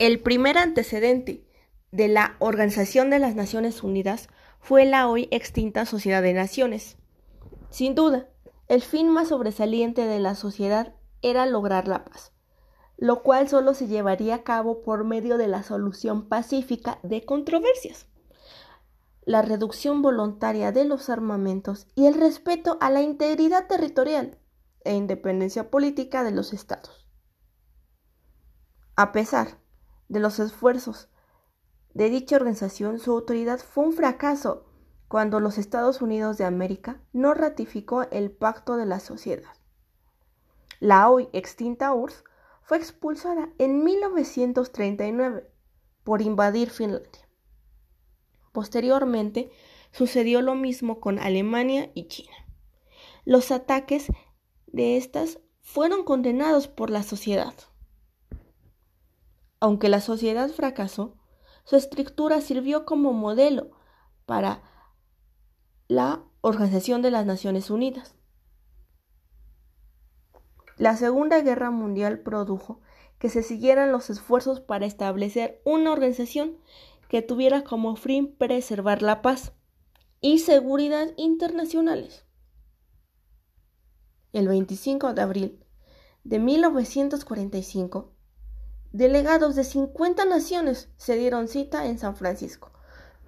El primer antecedente de la Organización de las Naciones Unidas fue la hoy extinta Sociedad de Naciones. Sin duda, el fin más sobresaliente de la sociedad era lograr la paz, lo cual solo se llevaría a cabo por medio de la solución pacífica de controversias, la reducción voluntaria de los armamentos y el respeto a la integridad territorial e independencia política de los estados. A pesar de los esfuerzos de dicha organización, su autoridad fue un fracaso cuando los Estados Unidos de América no ratificó el Pacto de la Sociedad. La hoy extinta URSS fue expulsada en 1939 por invadir Finlandia. Posteriormente, sucedió lo mismo con Alemania y China. Los ataques de estas fueron condenados por la sociedad. Aunque la sociedad fracasó, su estructura sirvió como modelo para la Organización de las Naciones Unidas. La Segunda Guerra Mundial produjo que se siguieran los esfuerzos para establecer una organización que tuviera como fin preservar la paz y seguridad internacionales. El 25 de abril de 1945, delegados de 50 naciones se dieron cita en San Francisco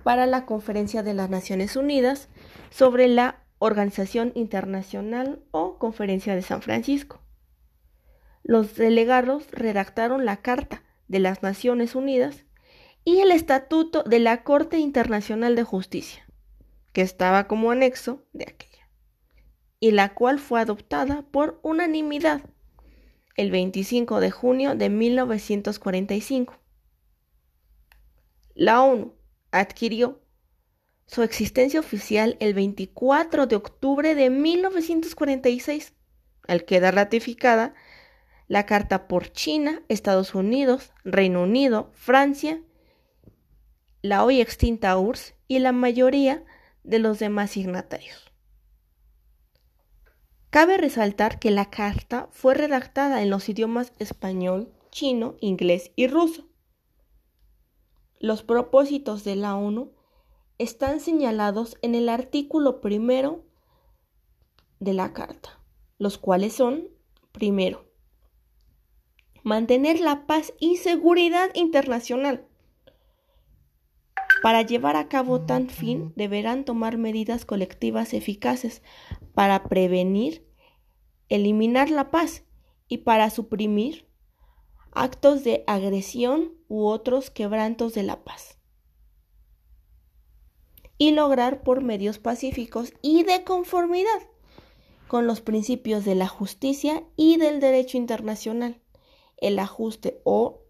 para la Conferencia de las Naciones Unidas sobre la Organización Internacional o Conferencia de San Francisco. Los delegados redactaron la Carta de las Naciones Unidas y el Estatuto de la Corte Internacional de Justicia, que estaba como anexo de aquella, y la cual fue adoptada por unanimidad el 25 de junio de 1945. La ONU adquirió su existencia oficial el 24 de octubre de 1946, al quedar ratificada la carta por China, Estados Unidos, Reino Unido, Francia, la hoy extinta URSS y la mayoría de los demás signatarios. Cabe resaltar que la carta fue redactada en los idiomas español, chino, inglés y ruso. Los propósitos de la ONU están señalados en el artículo primero de la Carta, los cuales son, primero, mantener la paz y seguridad internacional. Para llevar a cabo tan fin, deberán tomar medidas colectivas eficaces para prevenir, eliminar la paz y para suprimir actos de agresión u otros quebrantos de la paz. Y lograr por medios pacíficos y de conformidad con los principios de la justicia y del derecho internacional, el ajuste o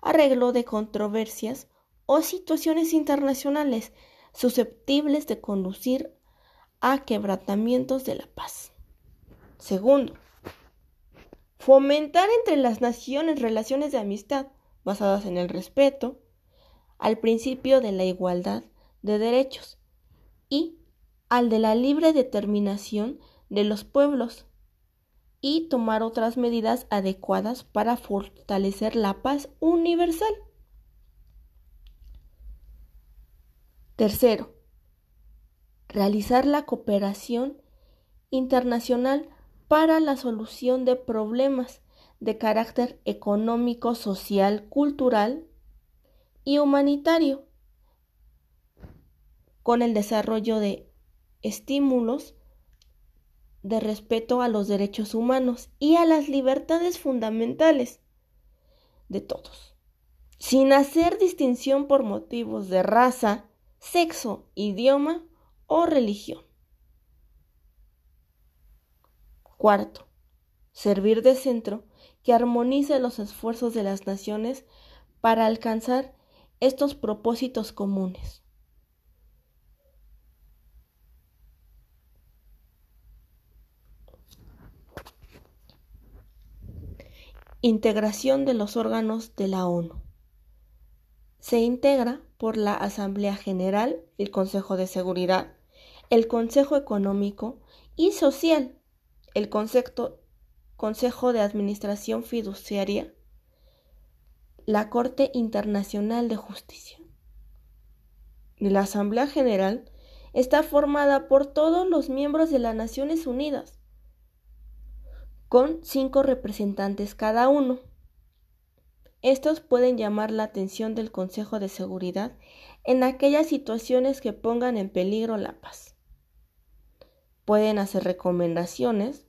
arreglo de controversias o situaciones internacionales susceptibles de conducir a quebrantamientos de la paz. Segundo, Fomentar entre las naciones relaciones de amistad basadas en el respeto, al principio de la igualdad de derechos y al de la libre determinación de los pueblos y tomar otras medidas adecuadas para fortalecer la paz universal. Tercero, realizar la cooperación internacional para la solución de problemas de carácter económico, social, cultural y humanitario, con el desarrollo de estímulos de respeto a los derechos humanos y a las libertades fundamentales de todos, sin hacer distinción por motivos de raza, sexo, idioma o religión. Cuarto, servir de centro que armonice los esfuerzos de las naciones para alcanzar estos propósitos comunes. Integración de los órganos de la ONU. Se integra por la Asamblea General, el Consejo de Seguridad, el Consejo Económico y Social el Consejo de Administración Fiduciaria, la Corte Internacional de Justicia. La Asamblea General está formada por todos los miembros de las Naciones Unidas, con cinco representantes cada uno. Estos pueden llamar la atención del Consejo de Seguridad en aquellas situaciones que pongan en peligro la paz. Pueden hacer recomendaciones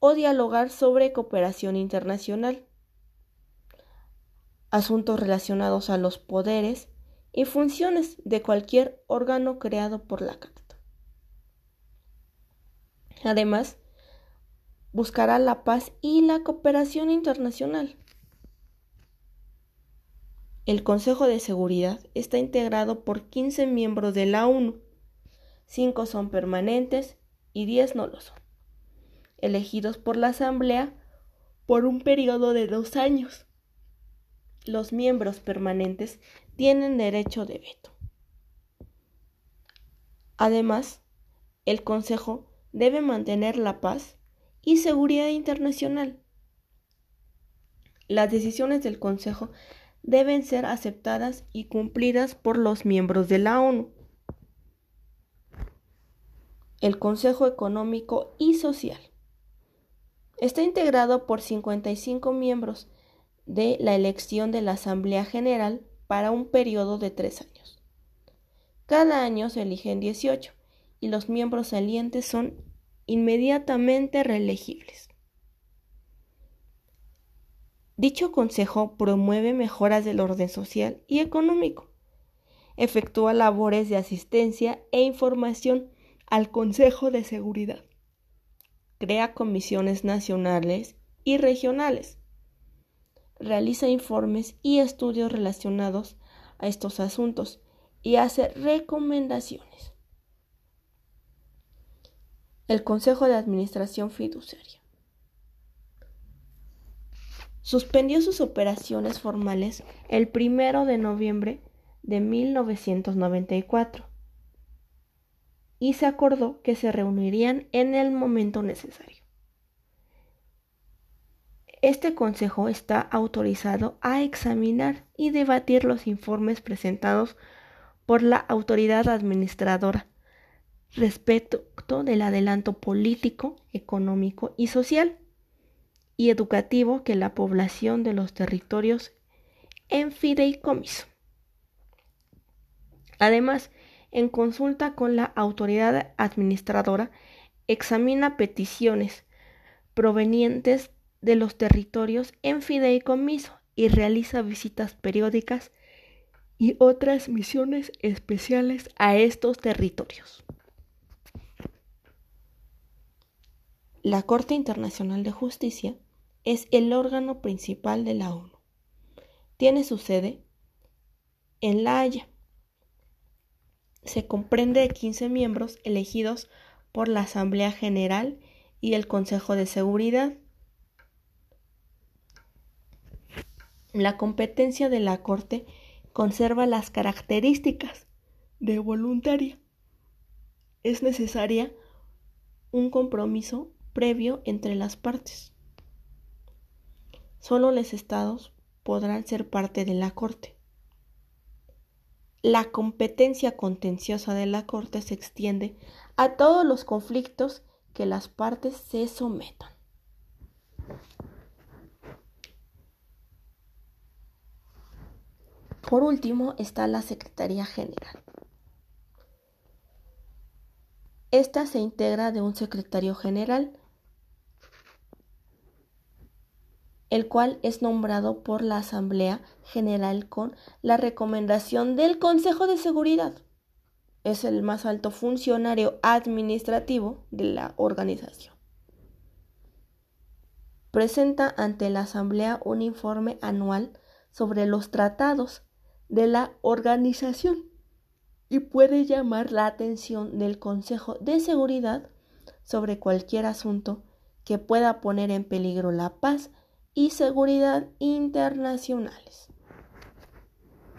o dialogar sobre cooperación internacional, asuntos relacionados a los poderes y funciones de cualquier órgano creado por la Carta. Además, buscará la paz y la cooperación internacional. El Consejo de Seguridad está integrado por 15 miembros de la ONU, 5 son permanentes y 10 no lo son, elegidos por la Asamblea por un periodo de dos años. Los miembros permanentes tienen derecho de veto. Además, el Consejo debe mantener la paz y seguridad internacional. Las decisiones del Consejo deben ser aceptadas y cumplidas por los miembros de la ONU. El Consejo Económico y Social está integrado por 55 miembros de la elección de la Asamblea General para un periodo de tres años. Cada año se eligen 18 y los miembros salientes son inmediatamente reelegibles. Dicho consejo promueve mejoras del orden social y económico, efectúa labores de asistencia e información al Consejo de Seguridad, crea comisiones nacionales y regionales, realiza informes y estudios relacionados a estos asuntos y hace recomendaciones. El Consejo de Administración Fiduciaria. Suspendió sus operaciones formales el primero de noviembre de 1994 y se acordó que se reunirían en el momento necesario. Este Consejo está autorizado a examinar y debatir los informes presentados por la autoridad administradora respecto del adelanto político, económico y social y educativo que la población de los territorios en fideicomiso. Además, en consulta con la autoridad administradora, examina peticiones provenientes de los territorios en fideicomiso y realiza visitas periódicas y otras misiones especiales a estos territorios. La Corte Internacional de Justicia es el órgano principal de la ONU. Tiene su sede en La Haya. Se comprende de 15 miembros elegidos por la Asamblea General y el Consejo de Seguridad La competencia de la Corte conserva las características de voluntaria. Es necesaria un compromiso previo entre las partes. Solo los estados podrán ser parte de la Corte. La competencia contenciosa de la Corte se extiende a todos los conflictos que las partes se sometan. Por último está la Secretaría General. Esta se integra de un secretario general, el cual es nombrado por la Asamblea General con la recomendación del Consejo de Seguridad. Es el más alto funcionario administrativo de la organización. Presenta ante la Asamblea un informe anual sobre los tratados de la organización y puede llamar la atención del Consejo de Seguridad sobre cualquier asunto que pueda poner en peligro la paz y seguridad internacionales.